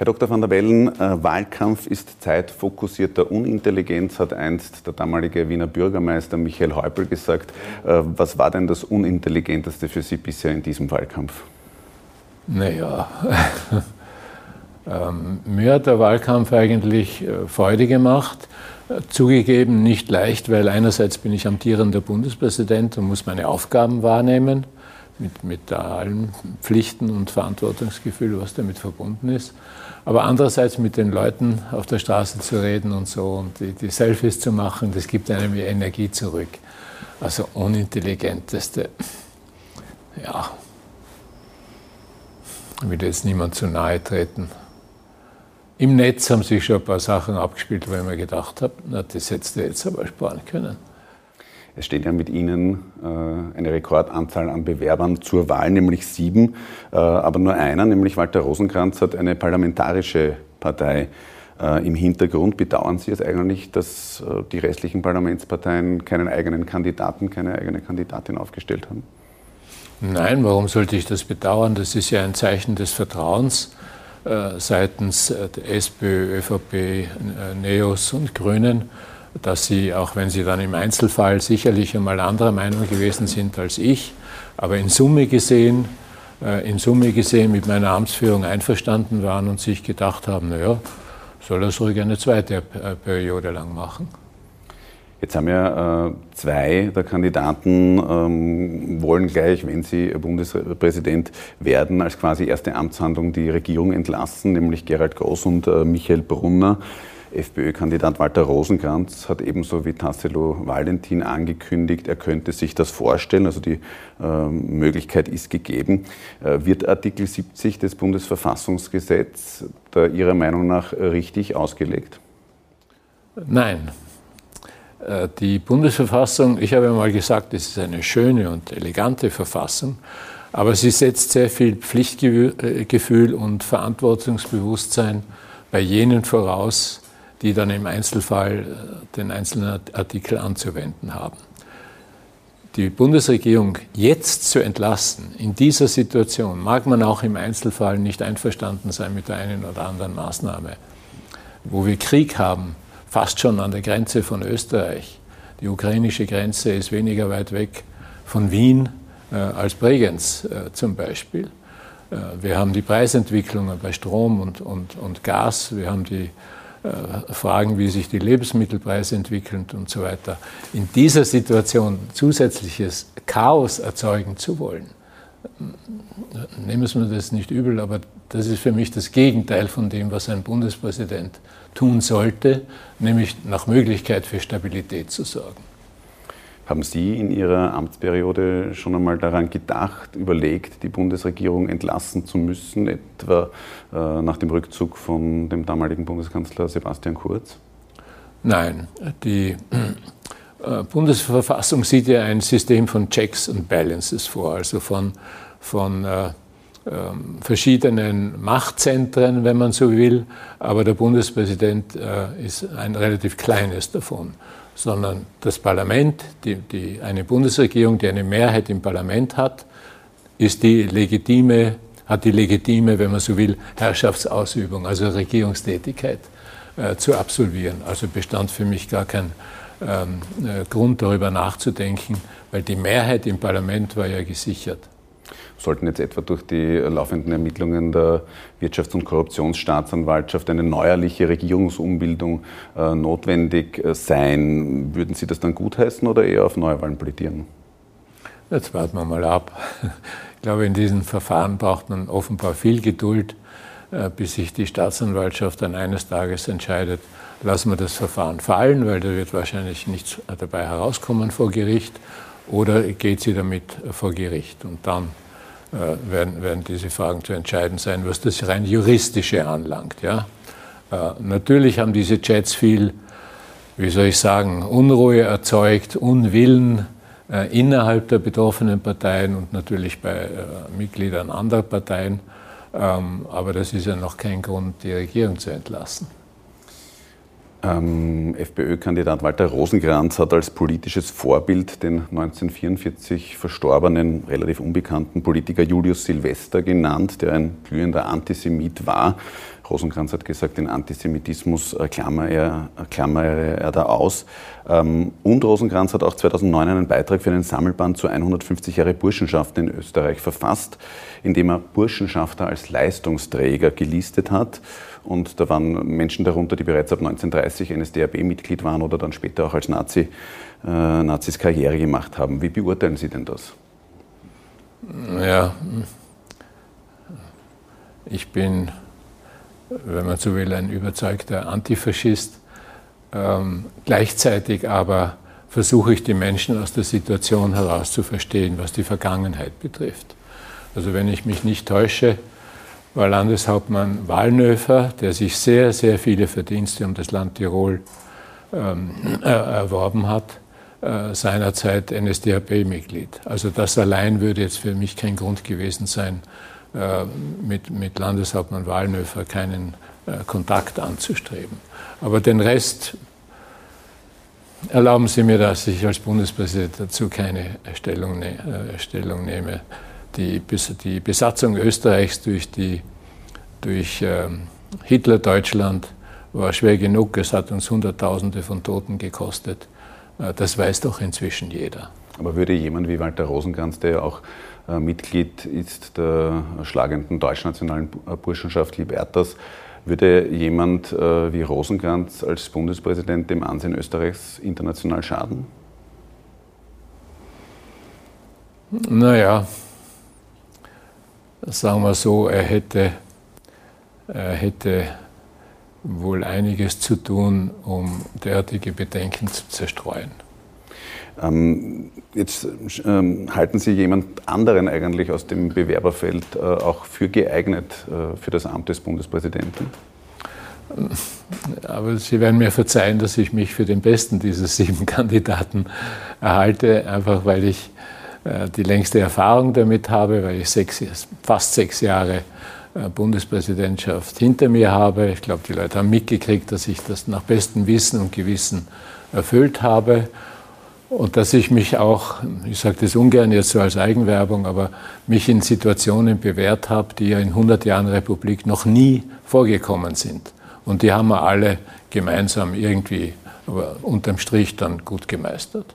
Herr Dr. van der Bellen, äh, Wahlkampf ist zeitfokussierter Unintelligenz, hat einst der damalige Wiener Bürgermeister Michael Häupl gesagt. Äh, was war denn das Unintelligenteste für Sie bisher in diesem Wahlkampf? Naja, ähm, mir hat der Wahlkampf eigentlich äh, Freude gemacht. Zugegeben nicht leicht, weil einerseits bin ich amtierender Bundespräsident und muss meine Aufgaben wahrnehmen mit, mit allen Pflichten und Verantwortungsgefühl, was damit verbunden ist. Aber andererseits mit den Leuten auf der Straße zu reden und so und die, die Selfies zu machen, das gibt einem Energie zurück. Also unintelligenteste, ja, ich will jetzt niemand zu nahe treten. Im Netz haben sich schon ein paar Sachen abgespielt, wo ich mir gedacht habe, na, das hättest du jetzt aber sparen können. Es steht ja mit Ihnen äh, eine Rekordanzahl an Bewerbern zur Wahl, nämlich sieben. Äh, aber nur einer, nämlich Walter Rosenkranz, hat eine parlamentarische Partei äh, im Hintergrund. Bedauern Sie es eigentlich, dass die restlichen Parlamentsparteien keinen eigenen Kandidaten, keine eigene Kandidatin aufgestellt haben? Nein, warum sollte ich das bedauern? Das ist ja ein Zeichen des Vertrauens seitens der SPÖ, ÖVP, NEOS und Grünen dass sie, auch wenn sie dann im Einzelfall sicherlich einmal anderer Meinung gewesen sind als ich, aber in Summe gesehen, äh, in Summe gesehen mit meiner Amtsführung einverstanden waren und sich gedacht haben, naja, soll er ruhig eine zweite äh, Periode lang machen. Jetzt haben ja äh, zwei der Kandidaten ähm, wollen gleich, wenn sie Bundespräsident werden, als quasi erste Amtshandlung die Regierung entlassen, nämlich Gerald Groß und äh, Michael Brunner. FPÖ-Kandidat Walter Rosenkranz hat ebenso wie Tassilo Valentin angekündigt, er könnte sich das vorstellen. Also die äh, Möglichkeit ist gegeben. Äh, wird Artikel 70 des Bundesverfassungsgesetzes da Ihrer Meinung nach richtig ausgelegt? Nein. Äh, die Bundesverfassung, ich habe mal gesagt, es ist eine schöne und elegante Verfassung, aber sie setzt sehr viel Pflichtgefühl und Verantwortungsbewusstsein bei jenen voraus, die dann im Einzelfall äh, den einzelnen Artikel anzuwenden haben. Die Bundesregierung jetzt zu entlasten, in dieser Situation, mag man auch im Einzelfall nicht einverstanden sein mit der einen oder anderen Maßnahme, wo wir Krieg haben, fast schon an der Grenze von Österreich. Die ukrainische Grenze ist weniger weit weg von Wien äh, als Bregenz äh, zum Beispiel. Äh, wir haben die Preisentwicklungen bei Strom und, und, und Gas, wir haben die Fragen, wie sich die Lebensmittelpreise entwickeln und so weiter. In dieser Situation zusätzliches Chaos erzeugen zu wollen, nehmen Sie mir das nicht übel, aber das ist für mich das Gegenteil von dem, was ein Bundespräsident tun sollte, nämlich nach Möglichkeit für Stabilität zu sorgen. Haben Sie in Ihrer Amtsperiode schon einmal daran gedacht, überlegt, die Bundesregierung entlassen zu müssen, etwa äh, nach dem Rückzug von dem damaligen Bundeskanzler Sebastian Kurz? Nein, die äh, Bundesverfassung sieht ja ein System von Checks and Balances vor, also von, von äh, ähm, verschiedenen Machtzentren, wenn man so will, aber der Bundespräsident ist ein relativ kleines davon sondern das Parlament, die, die, eine Bundesregierung, die eine Mehrheit im Parlament hat, ist die legitime, hat die legitime, wenn man so will, Herrschaftsausübung, also Regierungstätigkeit äh, zu absolvieren. Also bestand für mich gar kein ähm, äh, Grund darüber nachzudenken, weil die Mehrheit im Parlament war ja gesichert sollten jetzt etwa durch die laufenden Ermittlungen der Wirtschafts- und Korruptionsstaatsanwaltschaft eine neuerliche Regierungsumbildung äh, notwendig äh, sein, würden Sie das dann gutheißen oder eher auf Neuwahlen plädieren? Jetzt warten wir mal ab. Ich glaube, in diesen Verfahren braucht man offenbar viel Geduld, äh, bis sich die Staatsanwaltschaft dann eines Tages entscheidet, lassen wir das Verfahren fallen, weil da wird wahrscheinlich nichts dabei herauskommen vor Gericht, oder geht sie damit vor Gericht. Und dann werden, werden diese Fragen zu entscheiden sein, was das rein juristische anlangt. Ja? Äh, natürlich haben diese Chats viel, wie soll ich sagen, Unruhe erzeugt, Unwillen äh, innerhalb der betroffenen Parteien und natürlich bei Mitgliedern anderer Parteien. Ähm, aber das ist ja noch kein Grund, die Regierung zu entlassen. Ähm, FPÖ-Kandidat Walter Rosenkranz hat als politisches Vorbild den 1944 verstorbenen, relativ unbekannten Politiker Julius Silvester genannt, der ein glühender Antisemit war. Rosenkranz hat gesagt, den Antisemitismus klammere er, klammere er da aus. Ähm, und Rosenkranz hat auch 2009 einen Beitrag für einen Sammelband zu 150 Jahre Burschenschaft in Österreich verfasst, in dem er Burschenschafter als Leistungsträger gelistet hat. Und da waren Menschen darunter, die bereits ab 1930 NSDAP-Mitglied waren oder dann später auch als Nazi, äh, Nazis Karriere gemacht haben. Wie beurteilen Sie denn das? Ja, ich bin, wenn man so will, ein überzeugter Antifaschist. Ähm, gleichzeitig aber versuche ich die Menschen aus der Situation heraus zu verstehen, was die Vergangenheit betrifft. Also wenn ich mich nicht täusche, war Landeshauptmann Wallnöfer, der sich sehr, sehr viele Verdienste um das Land Tirol ähm, erworben hat, äh, seinerzeit NSDAP-Mitglied. Also das allein würde jetzt für mich kein Grund gewesen sein, äh, mit, mit Landeshauptmann Wallnöfer keinen äh, Kontakt anzustreben. Aber den Rest erlauben Sie mir, dass ich als Bundespräsident dazu keine Stellung, ne, äh, Stellung nehme. Die, die, Besatzung Österreichs durch, die, durch ähm, Hitler-Deutschland war schwer genug. Es hat uns Hunderttausende von Toten gekostet. Äh, das weiß doch inzwischen jeder. Aber würde jemand wie Walter Rosenkranz, der ja auch äh, Mitglied ist der schlagenden deutschnationalen Burschenschaft Libertas, würde jemand äh, wie Rosenkranz als Bundespräsident dem Ansehen Österreichs international schaden? Naja, sagen wir so, er hätte, er hätte wohl einiges zu tun, um derartige Bedenken zu zerstreuen. Ähm, jetzt ähm, halten Sie jemand anderen eigentlich aus dem Bewerberfeld äh, auch für geeignet äh, für das Amt des Bundespräsidenten? Aber Sie werden mir verzeihen, dass ich mich für den besten dieser sieben Kandidaten erhalte, einfach weil ich äh, die längste Erfahrung damit habe, weil ich sechs, fast sechs Jahre äh, Bundespräsidentschaft hinter mir habe. Ich glaube, die Leute haben mitgekriegt, dass ich das nach bestem Wissen und Gewissen erfüllt habe und dass ich mich auch, ich sage das ungern jetzt so als Eigenwerbung, aber mich in Situationen bewährt habe, die ja in 100 Jahren Republik noch nie vorgekommen sind. Und die haben wir alle gemeinsam irgendwie, aber unterm Strich dann gut gemeistert.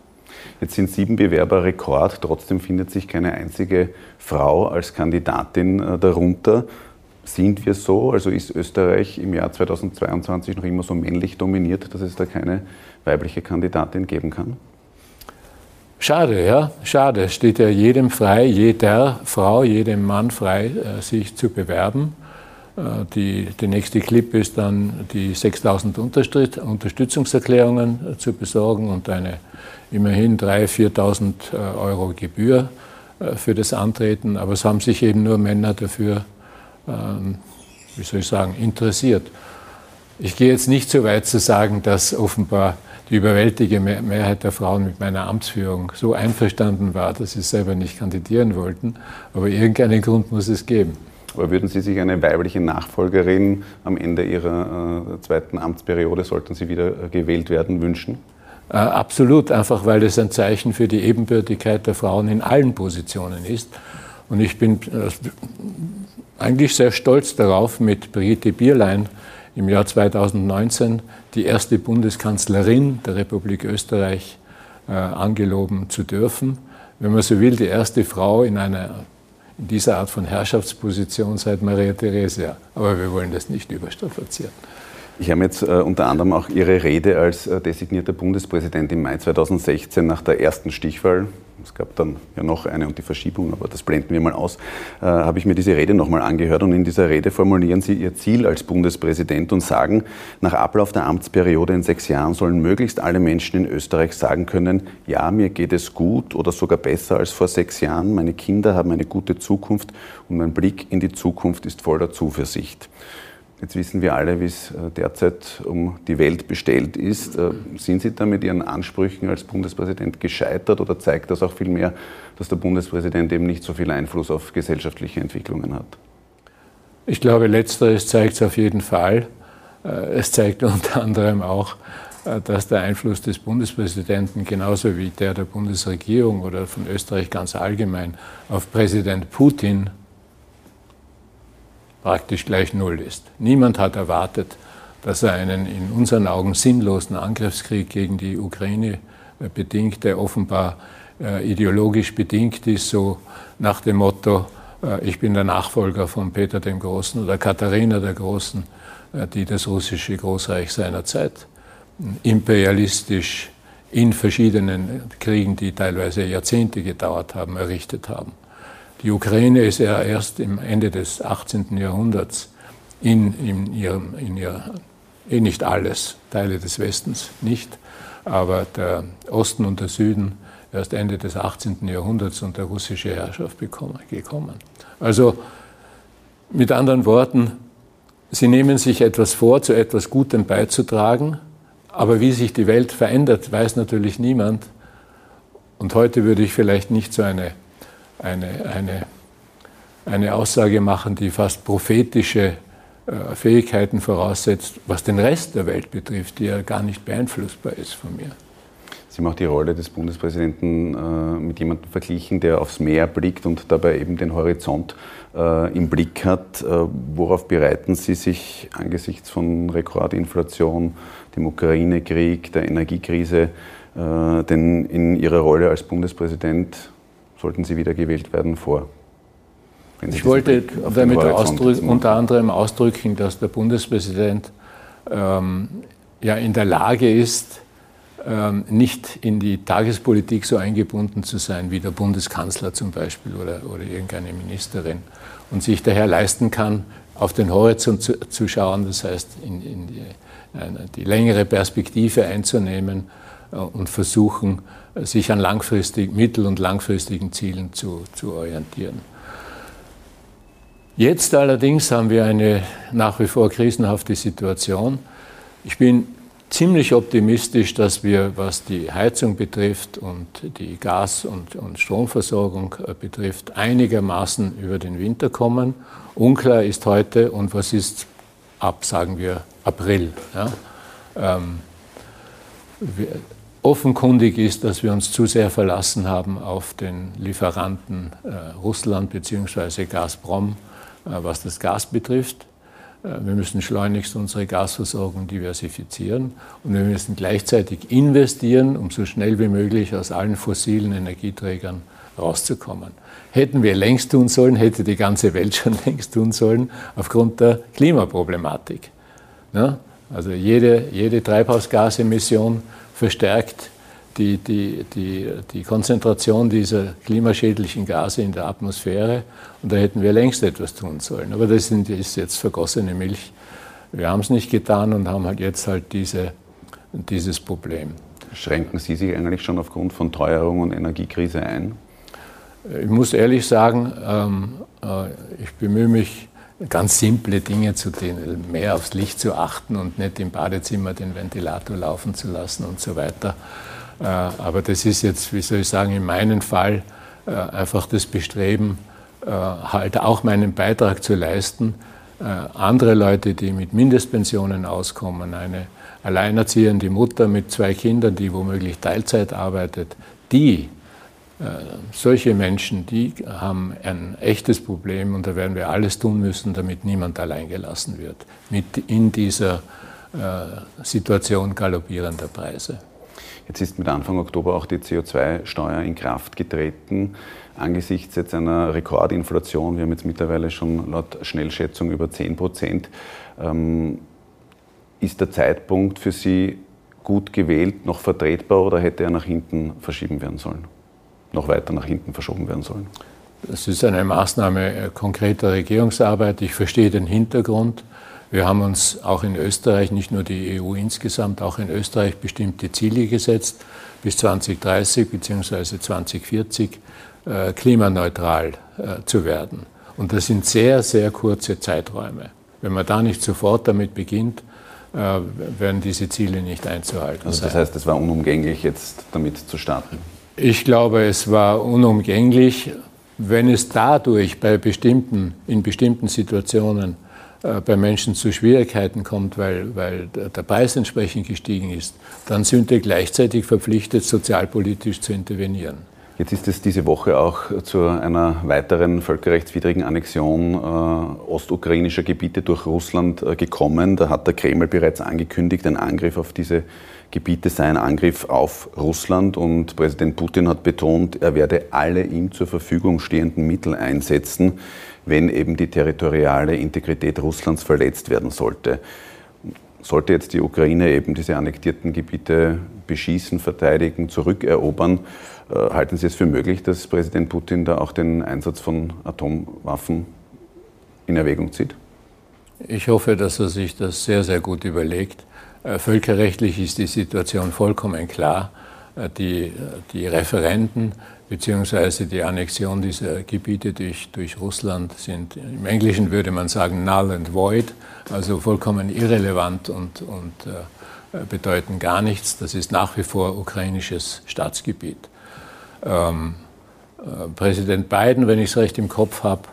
Jetzt sind sieben Bewerber Rekord, trotzdem findet sich keine einzige Frau als Kandidatin äh, darunter. Sind wir so? Also ist Österreich im Jahr 2022 noch immer so männlich dominiert, dass es da keine weibliche Kandidatin geben kann? Schade, ja, schade. Es steht ja jedem frei, jeder Frau, jedem Mann frei, äh, sich zu bewerben. Äh, die, der nächste Clip ist dann, die 6000 Unterstützungserklärungen zu besorgen und eine immerhin 3.000, 4.000 Euro Gebühr für das Antreten. Aber es haben sich eben nur Männer dafür, ähm, wie soll ich sagen, interessiert. Ich gehe jetzt nicht so weit zu sagen, dass offenbar die überwältigende Mehrheit der Frauen mit meiner Amtsführung so einverstanden war, dass sie selber nicht kandidieren wollten. Aber irgendeinen Grund muss es geben. Aber würden Sie sich eine weibliche Nachfolgerin am Ende Ihrer äh, zweiten Amtsperiode, sollten Sie wieder äh, gewählt werden, wünschen? Äh, absolut, einfach weil es ein Zeichen für die Ebenbürtigkeit der Frauen in allen Positionen ist. Und ich bin äh, eigentlich sehr stolz darauf, mit Brigitte Bierlein im Jahr 2019 die erste Bundeskanzlerin der Republik Österreich äh, angeloben zu dürfen. Wenn man so will, die erste Frau in einer in dieser Art von Herrschaftsposition seit Maria Theresia. Aber wir wollen das nicht überstrapazieren. Ich habe jetzt äh, unter anderem auch Ihre Rede als äh, designierter Bundespräsident im Mai 2016 nach der ersten Stichwahl. Es gab dann ja noch eine und die Verschiebung, aber das blenden wir mal aus, äh, habe ich mir diese Rede nochmal angehört und in dieser Rede formulieren Sie Ihr Ziel als Bundespräsident und sagen, nach Ablauf der Amtsperiode in sechs Jahren sollen möglichst alle Menschen in Österreich sagen können, ja, mir geht es gut oder sogar besser als vor sechs Jahren, meine Kinder haben eine gute Zukunft und mein Blick in die Zukunft ist voller Zuversicht. Jetzt wissen wir alle, wie es äh, derzeit um die Welt bestellt ist. Äh, sind Sie da mit Ihren Ansprüchen als Bundespräsident gescheitert oder zeigt das auch vielmehr, dass der Bundespräsident eben nicht so viel Einfluss auf gesellschaftliche Entwicklungen hat? Ich glaube, letzteres zeigt es auf jeden Fall. Äh, es zeigt unter anderem auch, dass der Einfluss des Bundespräsidenten genauso wie der der Bundesregierung oder von Österreich ganz allgemein auf Präsident Putin praktisch gleich Null ist. Niemand hat erwartet, dass er einen in unseren Augen sinnlosen Angriffskrieg gegen die Ukraine äh, bedingt, der offenbar äh, ideologisch bedingt ist, so nach dem Motto, äh, ich bin der Nachfolger von Peter dem Großen oder Katharina der Großen, äh, die das russische Großreich seiner Zeit imperialistisch in verschiedenen Kriegen, die teilweise Jahrzehnte gedauert haben, errichtet haben. Die Ukraine ist ja erst im Ende des 18. Jahrhunderts in, in, ihrem, in ihrer, eh nicht alles, Teile des Westens nicht, aber der Osten und der Süden erst Ende des 18. Jahrhunderts unter russische Herrschaft gekommen. Also mit anderen Worten, sie nehmen sich etwas vor, zu etwas Gutem beizutragen, aber wie sich die Welt verändert, weiß natürlich niemand. Und heute würde ich vielleicht nicht so eine, eine, eine, eine Aussage machen, die fast prophetische äh, Fähigkeiten voraussetzt, was den Rest der Welt betrifft, die ja gar nicht beeinflussbar ist von mir. Sie haben auch die Rolle des Bundespräsidenten äh, mit jemandem verglichen, der aufs Meer blickt und dabei eben den Horizont äh, im Blick hat. Äh, worauf bereiten Sie sich angesichts von Rekordinflation, dem Ukraine-Krieg, der Energiekrise, äh, denn in Ihrer Rolle als Bundespräsident sollten Sie wieder gewählt werden vor? Ich wollte damit unter anderem ausdrücken, dass der Bundespräsident ähm, ja in der Lage ist, ähm, nicht in die Tagespolitik so eingebunden zu sein wie der Bundeskanzler zum Beispiel oder, oder irgendeine Ministerin und sich daher leisten kann, auf den Horizont zu, zu schauen, das heißt in, in die, eine, die, längere Perspektive einzunehmen äh, und versuchen, sich an langfristig, mittel- und langfristigen Zielen zu, zu orientieren. Jetzt allerdings haben wir eine nach wie vor krisenhafte Situation. Ich bin ziemlich optimistisch, dass wir, was die Heizung betrifft und die Gas- und, und Stromversorgung äh, betrifft, einigermaßen über den Winter kommen. Unklar ist heute, und was ist ab, sagen wir, April. Ja? Ähm, offenkundig ist, dass wir uns zu sehr verlassen haben auf den Lieferanten äh, Russland bzw. Gazprom, äh, was das Gas betrifft. Äh, wir müssen schleunigst unsere Gasversorgung diversifizieren und wir müssen gleichzeitig investieren, um so schnell wie möglich aus allen fossilen Energieträgern rauszukommen. Hätten wir längst tun sollen, hätte die ganze Welt schon längst tun sollen, aufgrund der Klimaproblematik. Ja? Also jede, jede Treibhausgasemission verstärkt die, die, die, die Konzentration dieser klimaschädlichen Gase in der Atmosphäre. Und da hätten wir längst etwas tun sollen. Aber das ist jetzt vergossene Milch. Wir haben es nicht getan und haben halt jetzt halt diese, dieses Problem. Schränken Sie sich eigentlich schon aufgrund von Teuerung und Energiekrise ein? Ich muss ehrlich sagen, ähm, äh, ich bemühe mich, ganz simple Dinge zu tun, mehr aufs Licht zu achten und nicht im Badezimmer den Ventilator laufen zu lassen und so weiter. Äh, aber das ist jetzt, wie soll ich sagen, in meinem Fall äh, einfach das Bestreben, äh, halt auch meinen Beitrag zu leisten. Andere Leute, die mit Mindestpensionen auskommen, eine alleinerziehende Mutter mit zwei Kindern, die womöglich Teilzeit arbeitet, die, solche Menschen, die haben ein echtes Problem und da werden wir alles tun müssen, damit niemand allein gelassen wird mit in dieser Situation galoppierender Preise. Jetzt ist mit Anfang Oktober auch die CO2-Steuer in Kraft getreten. Angesichts jetzt einer Rekordinflation, wir haben jetzt mittlerweile schon laut Schnellschätzung über 10 Prozent, ähm, ist der Zeitpunkt für Sie gut gewählt, noch vertretbar oder hätte er nach hinten verschieben werden sollen? Noch weiter nach hinten verschoben werden sollen? Das ist eine Maßnahme konkreter Regierungsarbeit. Ich verstehe den Hintergrund. Wir haben uns auch in Österreich, nicht nur die EU insgesamt, auch in Österreich bestimmte Ziele gesetzt, bis 2030 bzw. 2040 äh, klimaneutral äh, zu werden. Und das sind sehr, sehr kurze Zeiträume. Wenn man da nicht sofort damit beginnt, äh, werden diese Ziele nicht einzuhalten also das sein. heißt, es war unumgänglich, jetzt damit zu starten? Ich glaube, es war unumgänglich, wenn es dadurch bei bestimmten, in bestimmten Situationen äh, bei Menschen zu Schwierigkeiten kommt, weil, weil der Preis entsprechend gestiegen ist, dann sind wir gleichzeitig verpflichtet, sozialpolitisch zu intervenieren. Jetzt ist es diese Woche auch zu einer weiteren völkerrechtswidrigen Annexion äh, ostukrainischer Gebiete durch Russland äh, gekommen. Da hat der Kreml bereits angekündigt, ein Angriff auf diese Gebiete sei ein Angriff auf Russland und Präsident Putin hat betont, er werde alle ihm zur Verfügung stehenden Mittel einsetzen, wenn eben die territoriale Integrität Russlands verletzt werden sollte. Sollte jetzt die Ukraine eben diese annektierten Gebiete beschießen, verteidigen, zurückerobern, äh, halten Sie es für möglich, dass Präsident Putin da auch den Einsatz von Atomwaffen in Erwägung zieht? Ich hoffe, dass er sich das sehr, sehr gut überlegt. Äh, völkerrechtlich ist die Situation vollkommen klar. Äh, die, die Referenten bzw. die Annexion dieser Gebiete durch, durch Russland sind, im Englischen würde man sagen, null and void, also vollkommen irrelevant und, und äh, bedeuten gar nichts. Das ist nach wie vor ukrainisches Staatsgebiet. Ähm, äh, Präsident Biden, wenn ich es recht im Kopf habe,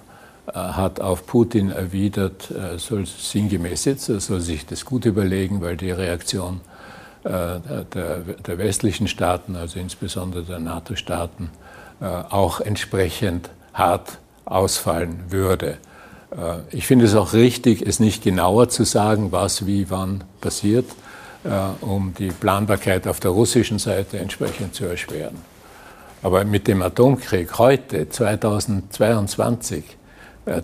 hat auf Putin erwidert, er soll sinngemäß jetzt, soll sich das gut überlegen, weil die Reaktion äh, der, der westlichen Staaten, also insbesondere der NATO-Staaten, äh, auch entsprechend hart ausfallen würde. Ich finde es auch richtig, es nicht genauer zu sagen, was wie wann passiert, um die Planbarkeit auf der russischen Seite entsprechend zu erschweren. Aber mit dem Atomkrieg heute, 2022, äh,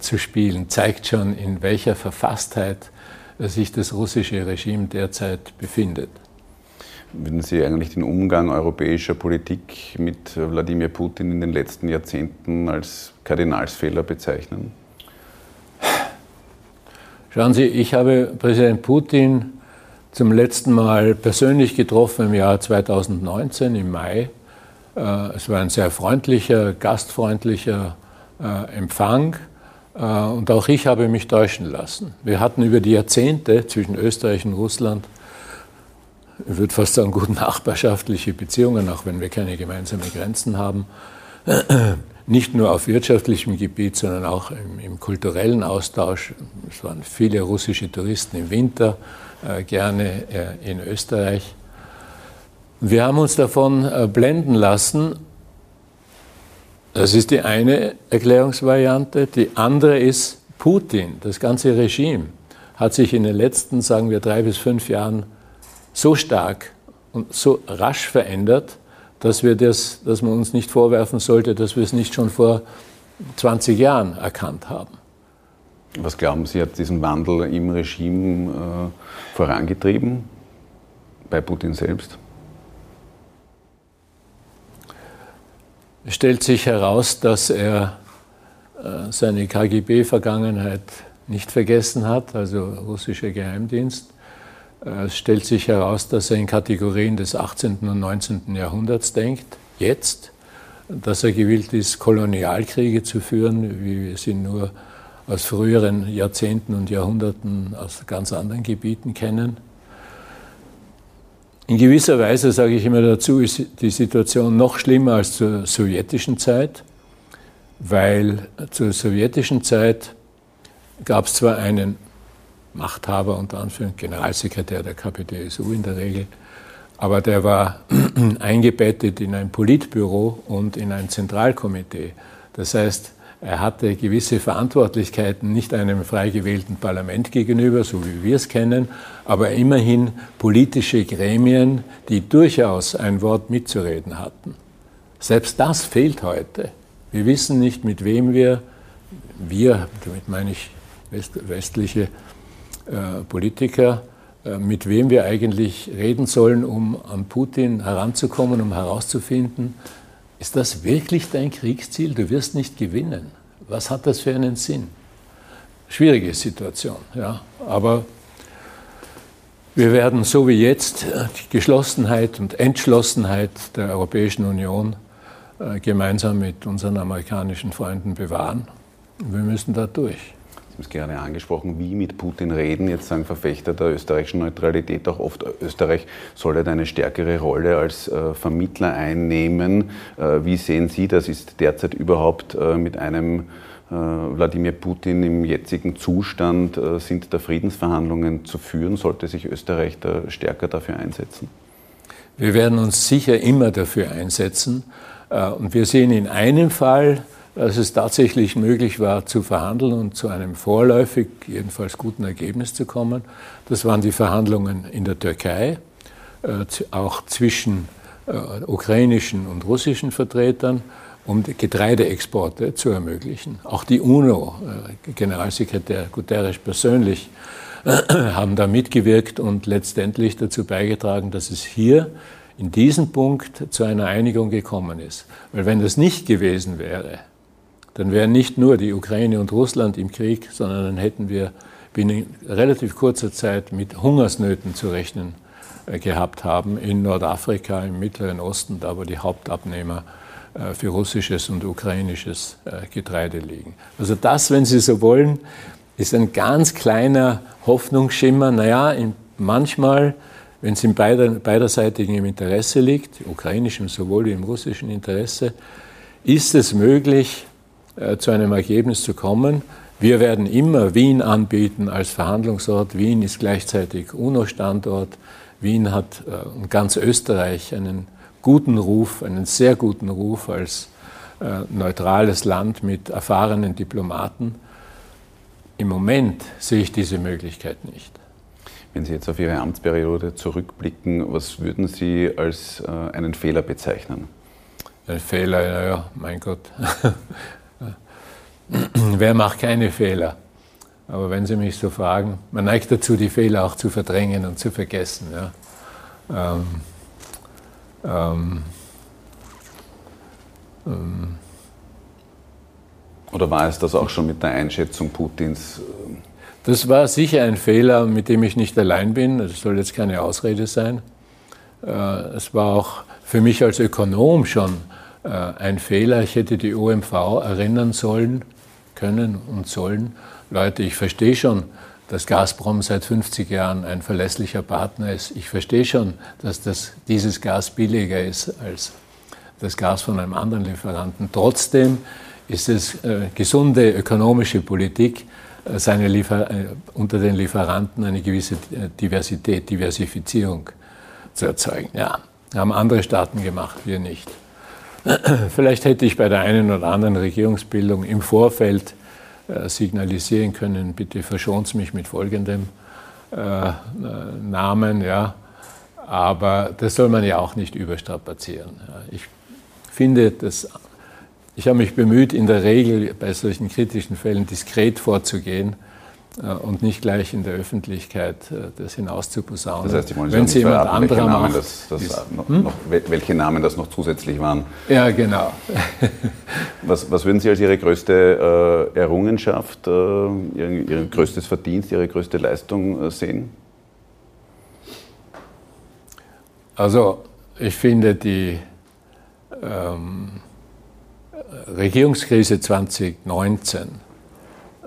zu spielen, zeigt schon, in welcher Verfasstheit sich das russische Regime derzeit befindet. Würden Sie eigentlich den Umgang europäischer Politik mit Wladimir Putin in den letzten Jahrzehnten als Kardinalsfehler bezeichnen? Schauen Sie, ich habe Präsident Putin zum letzten Mal persönlich getroffen im Jahr 2019, im Mai. Äh, es war ein sehr freundlicher, gastfreundlicher äh, Empfang. Äh, und auch ich habe mich täuschen lassen. Wir hatten über die Jahrzehnte zwischen Österreich und Russland, ich würde fast sagen, gut nachbarschaftliche Beziehungen, auch wenn wir keine gemeinsamen Grenzen haben. Nicht nur auf wirtschaftlichem Gebiet, sondern auch im, im kulturellen Austausch. Es waren viele russische Touristen im Winter äh, gerne äh, in Österreich. Wir haben uns davon äh, blenden lassen, das ist die eine Erklärungsvariante. Die andere ist, Putin, das ganze Regime, hat sich in den letzten, sagen wir, drei bis fünf Jahren so stark und so rasch verändert, dass, wir das, dass man uns nicht vorwerfen sollte, dass wir es nicht schon vor 20 Jahren erkannt haben. Was glauben Sie, hat diesen Wandel im Regime äh, vorangetrieben, bei Putin selbst? Stellt sich heraus, dass er äh, seine KGB-Vergangenheit nicht vergessen hat, also russischer Geheimdienst. Äh, es stellt sich heraus, dass er in Kategorien des 18. und 19. Jahrhunderts denkt, jetzt, dass er gewillt ist, Kolonialkriege zu führen, wie wir sie nur aus früheren Jahrzehnten und Jahrhunderten aus ganz anderen Gebieten kennen. In gewisser Weise, sage ich immer dazu, ist die Situation noch schlimmer als zur sowjetischen Zeit, weil zur sowjetischen Zeit gab es zwar einen Machthaber, unter Anführungszeichen Generalsekretär der KPDSU in der Regel, aber der war eingebettet in ein Politbüro und in ein Zentralkomitee. Das heißt, er hatte gewisse Verantwortlichkeiten nicht einem frei gewählten Parlament gegenüber, so wie wir es kennen, aber immerhin politische Gremien, die durchaus ein Wort mitzureden hatten. Selbst das fehlt heute. Wir wissen nicht, mit wem wir, wir, damit meine ich westliche äh, Politiker, äh, mit wem wir eigentlich reden sollen, um an Putin heranzukommen, um herauszufinden, ist das wirklich dein Kriegsziel? Du wirst nicht gewinnen. Was hat das für einen Sinn? Schwierige Situation, ja. Aber wir werden so wie jetzt die Geschlossenheit und Entschlossenheit der Europäischen Union äh, gemeinsam mit unseren amerikanischen Freunden bewahren. Wir müssen da durch. Es gerade angesprochen, wie mit Putin reden. Jetzt sagen Verfechter der österreichischen Neutralität auch oft, Österreich solle eine stärkere Rolle als äh, Vermittler einnehmen. Äh, wie sehen Sie das? Ist derzeit überhaupt äh, mit einem Wladimir Putin im jetzigen Zustand sind da Friedensverhandlungen zu führen? Sollte sich Österreich da stärker dafür einsetzen? Wir werden uns sicher immer dafür einsetzen. Und wir sehen in einem Fall, dass es tatsächlich möglich war, zu verhandeln und zu einem vorläufig, jedenfalls guten Ergebnis zu kommen. Das waren die Verhandlungen in der Türkei, auch zwischen ukrainischen und russischen Vertretern um Getreideexporte zu ermöglichen. Auch die UNO-Generalsekretär Guterres persönlich haben da mitgewirkt und letztendlich dazu beigetragen, dass es hier in diesem Punkt zu einer Einigung gekommen ist. Weil wenn das nicht gewesen wäre, dann wären nicht nur die Ukraine und Russland im Krieg, sondern dann hätten wir binnen relativ kurzer Zeit mit Hungersnöten zu rechnen äh, gehabt haben in Nordafrika, im Mittleren Osten, da wo die Hauptabnehmer äh, für russisches und ukrainisches äh, Getreide liegen. Also das, wenn Sie so wollen, ist ein ganz kleiner Hoffnungsschimmer. Naja, manchmal, wenn es in beider, beiderseitigem Interesse liegt, ukrainischem sowohl wie im russischen Interesse, ist es möglich, zu einem Ergebnis zu kommen. Wir werden immer Wien anbieten als Verhandlungsort. Wien ist gleichzeitig UNO-Standort. Wien hat in ganz Österreich einen guten Ruf, einen sehr guten Ruf als äh, neutrales Land mit erfahrenen Diplomaten. Im Moment sehe ich diese Möglichkeit nicht. Wenn Sie jetzt auf Ihre Amtsperiode zurückblicken, was würden Sie als äh, einen Fehler bezeichnen? Ein Fehler, naja, mein Gott. Wer macht keine Fehler? Aber wenn Sie mich so fragen, man neigt dazu, die Fehler auch zu verdrängen und zu vergessen. Ja. Ähm, ähm, ähm, Oder war es das auch schon mit der Einschätzung Putins? Das war sicher ein Fehler, mit dem ich nicht allein bin. Das soll jetzt keine Ausrede sein. Äh, es war auch für mich als Ökonom schon äh, ein Fehler. Ich hätte die OMV erinnern sollen, können und sollen. Leute, ich verstehe schon, dass Gazprom seit 50 Jahren ein verlässlicher Partner ist. Ich verstehe schon, dass das, dieses Gas billiger ist als das Gas von einem anderen Lieferanten. Trotzdem ist es äh, gesunde ökonomische Politik, äh, seine Liefer äh, unter den Lieferanten eine gewisse äh, Diversität, Diversifizierung zu erzeugen. Ja, haben andere Staaten gemacht, wir nicht. Vielleicht hätte ich bei der einen oder anderen Regierungsbildung im Vorfeld äh, signalisieren können, bitte verschont mich mit folgendem äh, Namen. Ja. Aber das soll man ja auch nicht überstrapazieren. Ich finde, dass, ich habe mich bemüht, in der Regel bei solchen kritischen Fällen diskret vorzugehen äh, und nicht gleich in der Öffentlichkeit äh, das hinauszuposaunen. Das heißt, ich wollte Wenn Sie jemand verraten, anderer welche Namen, das, das ist, noch, hm? noch, welche Namen das noch zusätzlich waren. Ja, genau. was, was würden Sie als Ihre größte äh, Errungenschaft, äh, Ihr, Ihr, größtes Verdienst, Ihre größte Leistung äh, sehen? Also, ich finde die ähm, Regierungskrise 2019 äh,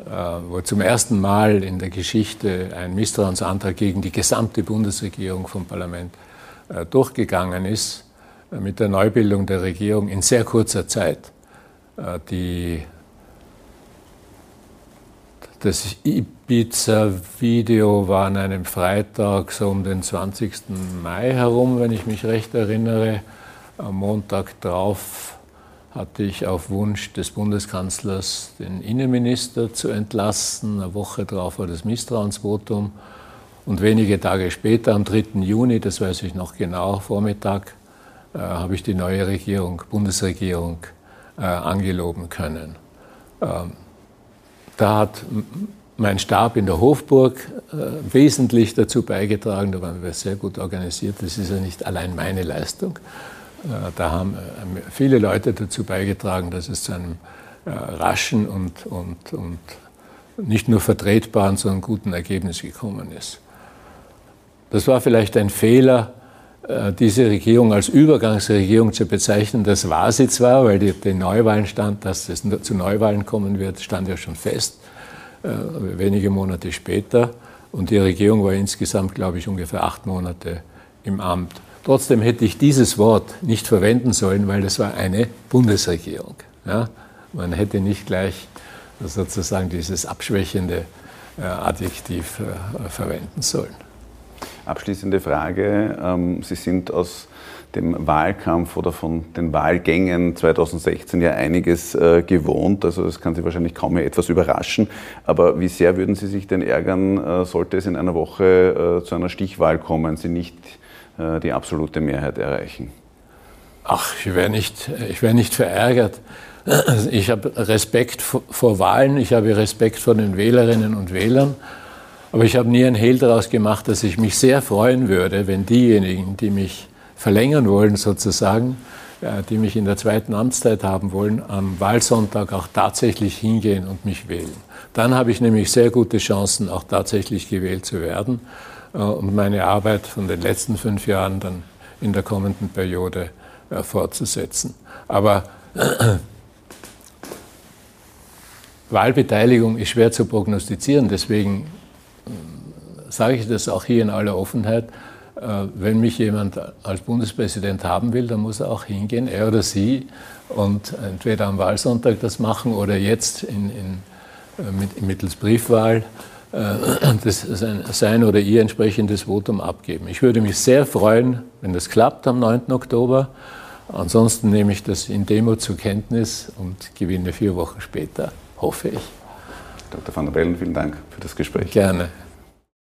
wo zum ersten Mal in der Geschichte ein Misstrauensantrag gegen die gesamte Bundesregierung vom Parlament äh, durchgegangen ist, äh, mit der Neubildung der Regierung in sehr kurzer Zeit. Die, das Ibiza-Video war an einem Freitag so um den 20. Mai herum, wenn ich mich recht erinnere. Am Montag drauf hatte ich auf Wunsch des Bundeskanzlers den Innenminister zu entlassen. Eine Woche darauf war das Misstrauensvotum. Und wenige Tage später, am 3. Juni, das weiß ich noch genau, Vormittag, äh, habe ich die neue Regierung, Bundesregierung, äh, angeloben können. Ähm, da hat mein Stab in der Hofburg äh, wesentlich dazu beigetragen, da waren wir sehr gut organisiert. Das ist ja nicht allein meine Leistung, da haben äh, viele Leute dazu beigetragen, dass es zu einem äh, raschen und, und, und nicht nur vertretbaren, sondern guten Ergebnis gekommen ist. Das war vielleicht ein Fehler, diese Regierung als Übergangsregierung zu bezeichnen. Das war sie zwar, weil die, die Neuwahlen stand, dass es zu Neuwahlen kommen wird, stand ja schon fest, wenige Monate später. Und die Regierung war insgesamt, glaube ich, ungefähr acht Monate im Amt. Trotzdem hätte ich dieses Wort nicht verwenden sollen, weil das war eine Bundesregierung. Ja? Man hätte nicht gleich sozusagen dieses abschwächende äh, Adjektiv äh, verwenden sollen. Abschließende Frage. Ähm, Sie sind aus dem Wahlkampf oder von den Wahlgängen 2016 ja einiges äh, gewohnt. Also das kann Sie wahrscheinlich kaum mehr etwas überraschen. Aber wie sehr würden Sie sich denn ärgern, sollte es in einer Woche zu einer Stichwahl kommen, Sie nicht die absolute Mehrheit erreichen? Ach, ich wäre nicht, ich wär nicht verärgert. Ich habe Respekt vor Wahlen, ich habe Respekt vor den Wählerinnen und Wählern. Aber ich habe nie ein Hehl daraus gemacht, dass ich mich sehr freuen würde, wenn diejenigen, die mich verlängern wollen sozusagen, äh, die mich in der zweiten Amtszeit haben wollen, am Wahlsonntag auch tatsächlich hingehen und mich wählen. Dann habe ich nämlich sehr gute Chancen, auch tatsächlich gewählt zu werden äh, und meine Arbeit von den letzten fünf Jahren dann in der kommenden Periode äh, fortzusetzen. Aber Wahlbeteiligung ist schwer zu prognostizieren, deswegen sage ich das auch hier in aller Offenheit. Äh, wenn mich jemand als Bundespräsident haben will, dann muss er auch hingehen, er oder sie, und entweder am Wahlsonntag das machen oder jetzt in, in, äh, mit, mittels Briefwahl äh, das sein oder ihr entsprechendes Votum abgeben. Ich würde mich sehr freuen, wenn das klappt am 9. Oktober. Ansonsten nehme ich das in Demo zur Kenntnis und gewinne vier Wochen später, hoffe ich. Dr. van der Bellen, vielen Dank für das Gespräch. Gerne.